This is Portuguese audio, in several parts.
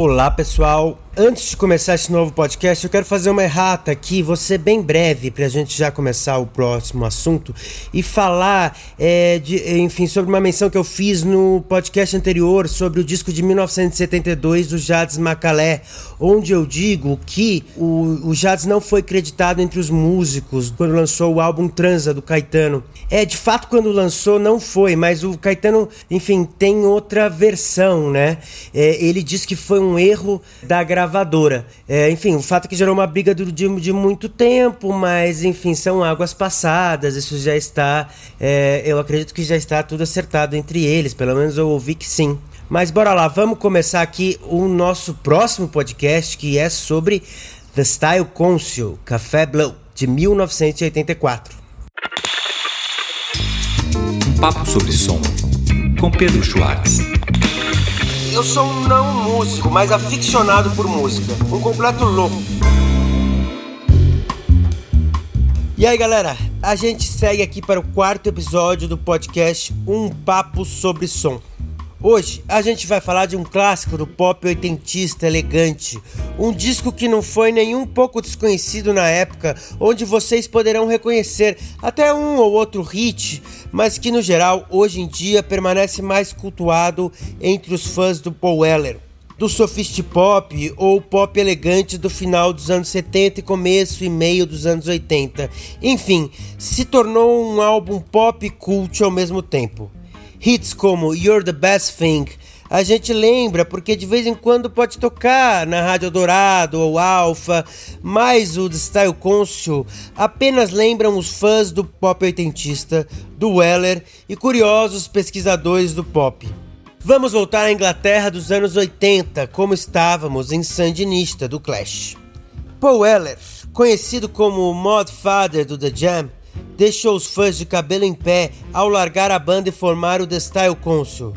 Olá pessoal, Antes de começar esse novo podcast, eu quero fazer uma errata aqui, ser bem breve para a gente já começar o próximo assunto e falar, é, de, enfim, sobre uma menção que eu fiz no podcast anterior sobre o disco de 1972 do Jades Macalé, onde eu digo que o, o Jades não foi creditado entre os músicos quando lançou o álbum Transa do Caetano. É, de fato, quando lançou não foi, mas o Caetano, enfim, tem outra versão, né? É, ele diz que foi um erro da gravação gravadora. É, enfim, o fato é que gerou uma briga de, de, muito tempo, mas enfim, são águas passadas, isso já está. É, eu acredito que já está tudo acertado entre eles, pelo menos eu ouvi que sim. Mas bora lá, vamos começar aqui o nosso próximo podcast que é sobre The Style Council Café Blow de 1984. Um papo sobre som com Pedro Schwartz. Eu sou um não músico, mas aficionado por música. Um completo louco. E aí galera, a gente segue aqui para o quarto episódio do podcast Um Papo sobre Som. Hoje a gente vai falar de um clássico do pop oitentista elegante, um disco que não foi nem um pouco desconhecido na época, onde vocês poderão reconhecer até um ou outro hit, mas que no geral hoje em dia permanece mais cultuado entre os fãs do Paul Weller do soft pop ou pop elegante do final dos anos 70 e começo e meio dos anos 80. Enfim, se tornou um álbum pop cult ao mesmo tempo. Hits como You're the Best Thing a gente lembra porque de vez em quando pode tocar na Rádio Dourado ou Alpha, mas o Style Council apenas lembram os fãs do pop oitentista, do Weller e curiosos pesquisadores do pop. Vamos voltar à Inglaterra dos anos 80, como estávamos em Sandinista do Clash. Paul Weller, conhecido como Mod Father do The Jam, deixou os fãs de cabelo em pé ao largar a banda e formar o The Style Council.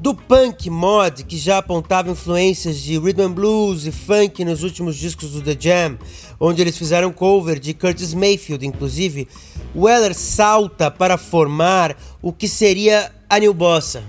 Do punk mod, que já apontava influências de rhythm blues e funk nos últimos discos do The Jam, onde eles fizeram cover de Curtis Mayfield, inclusive, Weller salta para formar o que seria a New Bossa.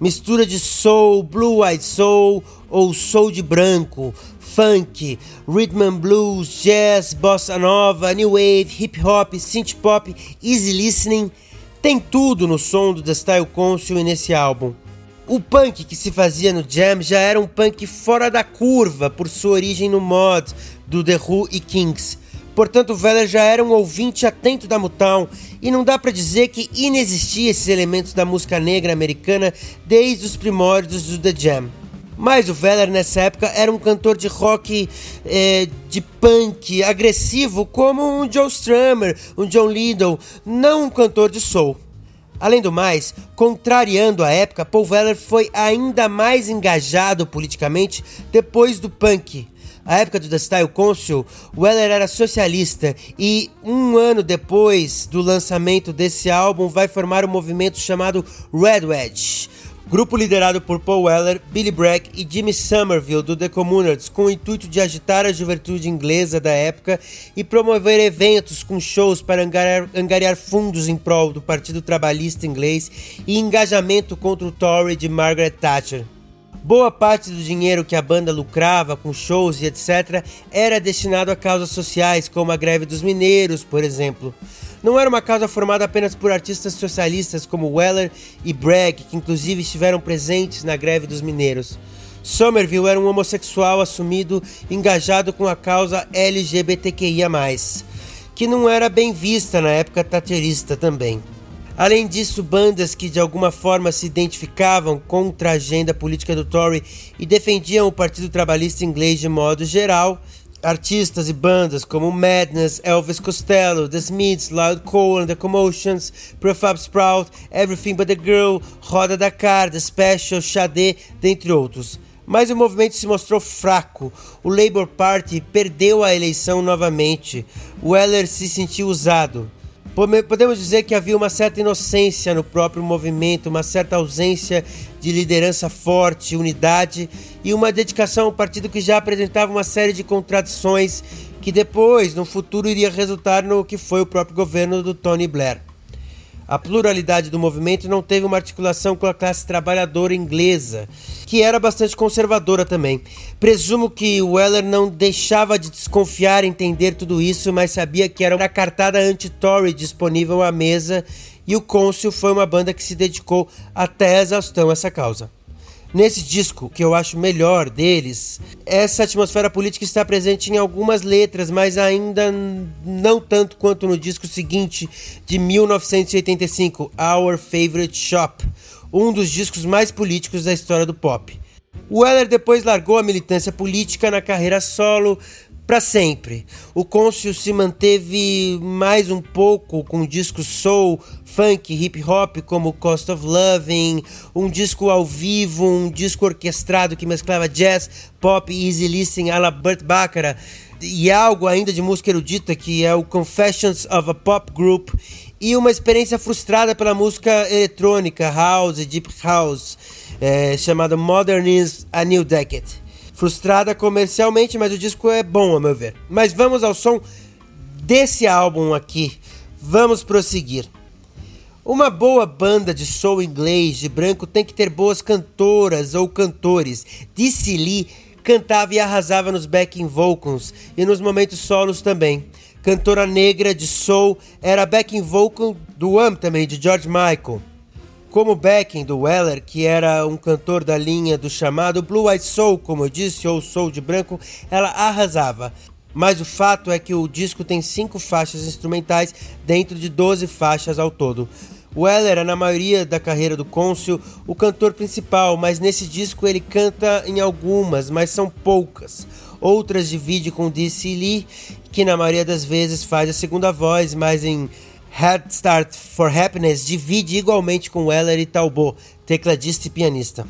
Mistura de soul, blue-eyed soul ou soul de branco, funk, rhythm and blues, jazz, bossa nova, new wave, hip hop, synth pop, easy listening, tem tudo no som do The Style Council e nesse álbum. O punk que se fazia no Jam já era um punk fora da curva por sua origem no mod do The Who e Kings. Portanto, o Veller já era um ouvinte atento da Motown e não dá para dizer que inexistia esses elementos da música negra americana desde os primórdios do The Jam. Mas o Veller nessa época era um cantor de rock é, de punk agressivo como um Joe Strummer, um John Lydon, não um cantor de soul. Além do mais, contrariando a época, Paul Weller foi ainda mais engajado politicamente depois do punk. A época do The Style Council, Weller era socialista e um ano depois do lançamento desse álbum vai formar um movimento chamado Red Wedge, Grupo liderado por Paul Weller, Billy Bragg e Jimmy Somerville do The Communards, com o intuito de agitar a juventude inglesa da época e promover eventos com shows para angariar, angariar fundos em prol do Partido Trabalhista Inglês e engajamento contra o Tory de Margaret Thatcher. Boa parte do dinheiro que a banda lucrava com shows e etc. era destinado a causas sociais, como a greve dos mineiros, por exemplo. Não era uma causa formada apenas por artistas socialistas como Weller e Bragg, que inclusive estiveram presentes na greve dos mineiros. Somerville era um homossexual assumido, engajado com a causa LGBTQIA, que não era bem vista na época taterista também. Além disso, bandas que de alguma forma se identificavam contra a agenda política do Tory e defendiam o Partido Trabalhista inglês de modo geral, artistas e bandas como Madness, Elvis Costello, The Smiths, Loud Cole The Commotions, Prefab Sprout, Everything But The Girl, Roda Dakar, The Special, Xadê, dentre outros. Mas o movimento se mostrou fraco. O Labour Party perdeu a eleição novamente. Weller se sentiu usado. Podemos dizer que havia uma certa inocência no próprio movimento, uma certa ausência de liderança forte, unidade e uma dedicação ao partido que já apresentava uma série de contradições que depois, no futuro, iria resultar no que foi o próprio governo do Tony Blair. A pluralidade do movimento não teve uma articulação com a classe trabalhadora inglesa, que era bastante conservadora também. Presumo que Weller não deixava de desconfiar e entender tudo isso, mas sabia que era uma cartada anti-Tory disponível à mesa e o Cônsul foi uma banda que se dedicou até a exaustão a essa causa. Nesse disco, que eu acho melhor deles, essa atmosfera política está presente em algumas letras, mas ainda não tanto quanto no disco seguinte, de 1985, Our Favorite Shop, um dos discos mais políticos da história do pop. Weller depois largou a militância política na carreira solo, para sempre. O Côncio se manteve mais um pouco com discos soul, funk, hip hop como Cost of Loving, um disco ao vivo, um disco orquestrado que mesclava jazz, pop e easy listening à la Burt Bacharach e algo ainda de música erudita que é o Confessions of a Pop Group e uma experiência frustrada pela música eletrônica, house deep house, é, chamada Modern is a New Decade frustrada comercialmente, mas o disco é bom, a meu ver. Mas vamos ao som desse álbum aqui. Vamos prosseguir. Uma boa banda de soul inglês de branco tem que ter boas cantoras ou cantores. Dizzy Lee cantava e arrasava nos backing vocals e nos momentos solos também. Cantora negra de soul era backing vocal do Am também, de George Michael como backing do Weller, que era um cantor da linha do chamado Blue Eyed Soul, como eu disse, ou Soul de branco, ela arrasava. Mas o fato é que o disco tem cinco faixas instrumentais dentro de 12 faixas ao todo. Weller é, na maioria da carreira do Cônsul, o cantor principal, mas nesse disco ele canta em algumas, mas são poucas. Outras divide com Dizzy Lee, que na maioria das vezes faz a segunda voz, mas em Head Start for Happiness divide igualmente com Weller e Talbot, tecladista e pianista.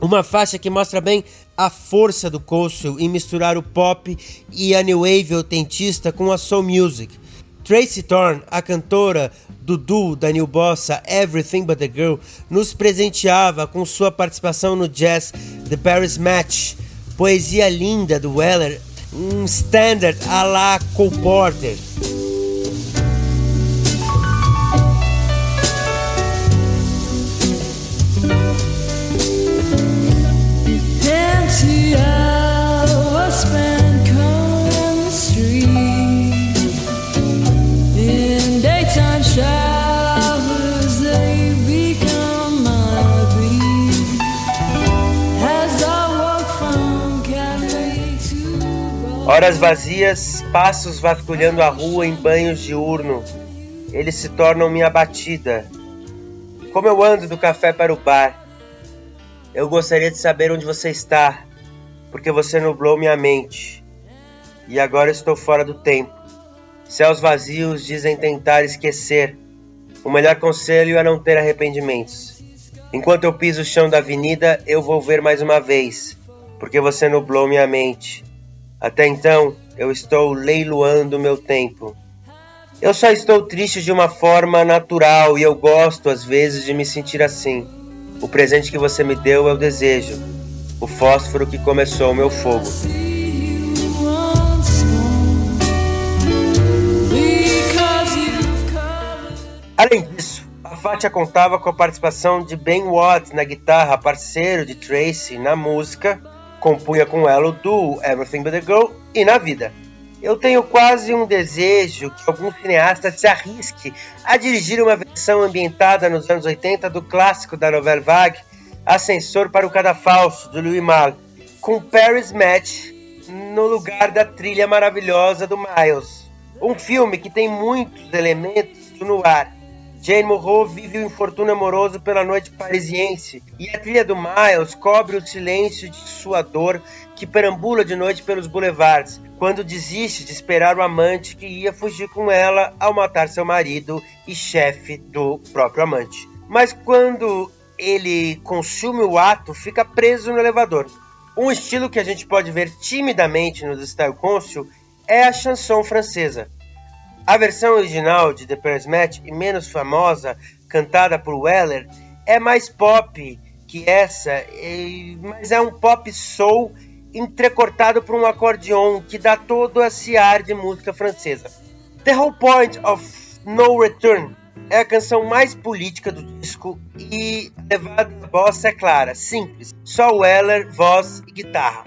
Uma faixa que mostra bem a força do Coastal em misturar o pop e a new wave autentista com a soul music. Tracy Thorn, a cantora do duo da New Bossa Everything But The Girl, nos presenteava com sua participação no jazz The Paris Match, poesia linda do Weller, um standard a la Cole Porter. Horas vazias, passos vasculhando a rua em banhos diurno. Eles se tornam minha batida. Como eu ando do café para o bar. Eu gostaria de saber onde você está, porque você nublou minha mente. E agora estou fora do tempo. Céus vazios dizem tentar esquecer. O melhor conselho é não ter arrependimentos. Enquanto eu piso o chão da avenida, eu vou ver mais uma vez, porque você nublou minha mente. Até então, eu estou leiloando meu tempo. Eu só estou triste de uma forma natural e eu gosto às vezes de me sentir assim. O presente que você me deu é o desejo, o fósforo que começou o meu fogo. Além disso, a Fatia contava com a participação de Ben Watts na guitarra, parceiro de Tracy na música compunha com ela o duo Everything But The Girl e Na Vida. Eu tenho quase um desejo que algum cineasta se arrisque a dirigir uma versão ambientada nos anos 80 do clássico da novela vague Ascensor para o Cadafalso, do Louis Malle, com Paris Match no lugar da trilha maravilhosa do Miles. Um filme que tem muitos elementos do noir, Jane Morrow vive o infortúnio amoroso pela noite parisiense e a trilha do Miles cobre o silêncio de sua dor que perambula de noite pelos boulevards, quando desiste de esperar o amante que ia fugir com ela ao matar seu marido e chefe do próprio amante. Mas quando ele consome o ato, fica preso no elevador. Um estilo que a gente pode ver timidamente no Style Consul é a chanson francesa. A versão original de The Match, e menos famosa, cantada por Weller, é mais pop que essa, mas é um pop soul entrecortado por um acordeon que dá todo esse ar de música francesa. The whole point of No Return é a canção mais política do disco e a levada da bossa é clara, simples, só Weller, voz e guitarra.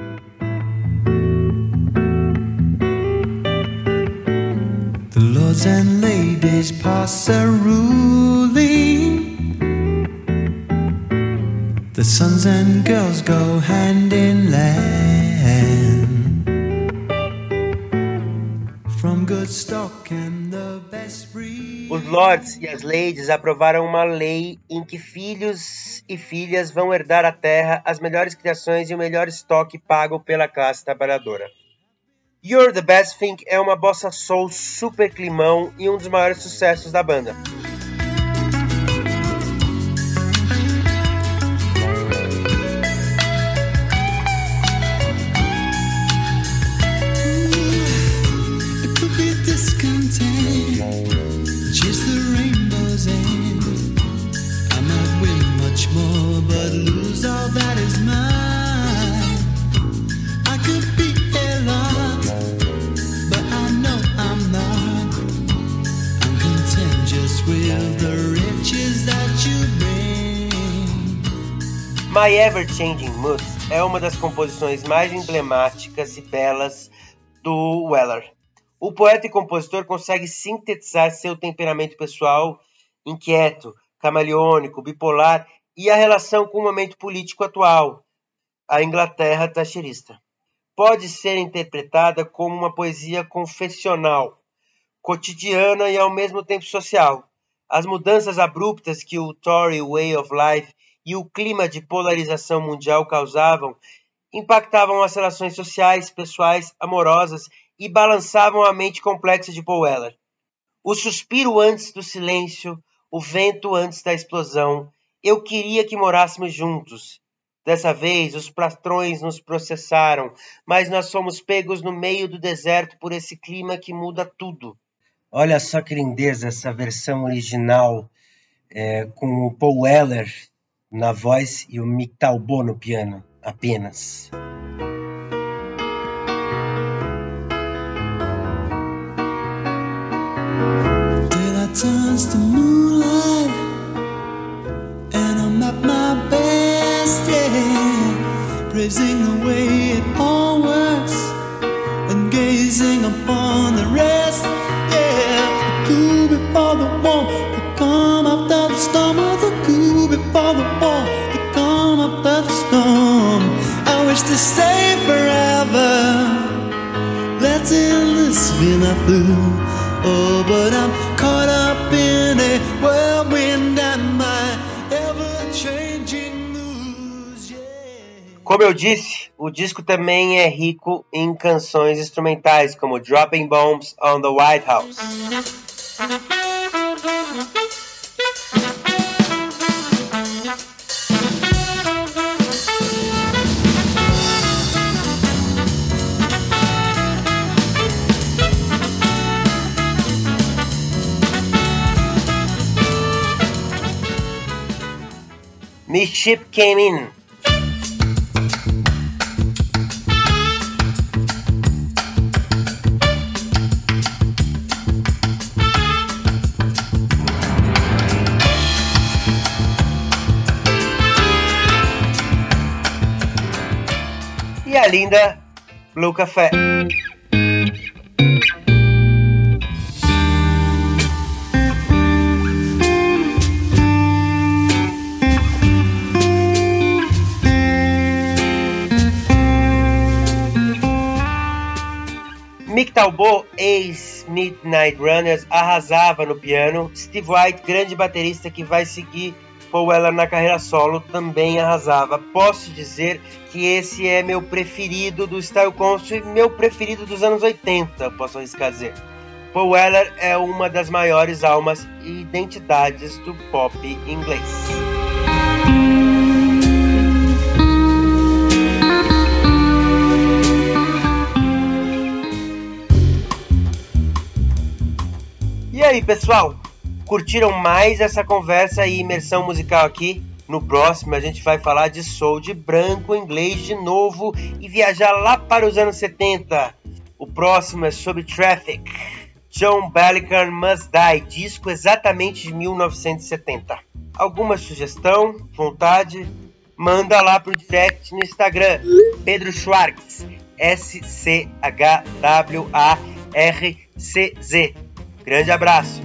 Lords and ladies pass a ruling The sons and girls go hand in hand. From good stock and the best breed. Os lords e as ladies aprovaram uma lei em que filhos e filhas vão herdar a terra, as melhores criações e o melhor estoque pago pela classe trabalhadora. You're the Best Thing é uma bossa soul super climão e um dos maiores sucessos da banda. My Ever Changing Mood é uma das composições mais emblemáticas e belas do Weller. O poeta e compositor consegue sintetizar seu temperamento pessoal inquieto, camaleônico, bipolar e a relação com o momento político atual, a Inglaterra thatcherista. Pode ser interpretada como uma poesia confessional, cotidiana e ao mesmo tempo social. As mudanças abruptas que o Tory Way of Life e o clima de polarização mundial causavam impactavam as relações sociais, pessoais, amorosas e balançavam a mente complexa de Paul Weller. O suspiro antes do silêncio, o vento antes da explosão. Eu queria que morássemos juntos. Dessa vez, os patrões nos processaram, mas nós fomos pegos no meio do deserto por esse clima que muda tudo. Olha só que lindeza essa versão original é, com o Paul Weller na voz e o Mick no piano, apenas. Praising the way it all Oh, but I'm caught up in a whirlwind and my ever-changing yeah. Como eu disse, o disco também é rico em canções instrumentais, como Dropping Bombs on the White House. Me ship came in. E a linda Blue Café. Talbot, ex-Midnight Runners, arrasava no piano. Steve White, grande baterista que vai seguir Paul Weller na carreira solo, também arrasava. Posso dizer que esse é meu preferido do Style Conscious e meu preferido dos anos 80, posso arriscar dizer. Paul Weller é uma das maiores almas e identidades do pop inglês. aí, pessoal, curtiram mais essa conversa e imersão musical aqui? No próximo a gente vai falar de soul de branco inglês de novo e viajar lá para os anos 70. O próximo é sobre Traffic. John Bellican Must Die, disco exatamente de 1970. Alguma sugestão, vontade? Manda lá pro direct no Instagram, Pedro Schwartz, S-C-H-W-A-R-C-Z. Grande abraço!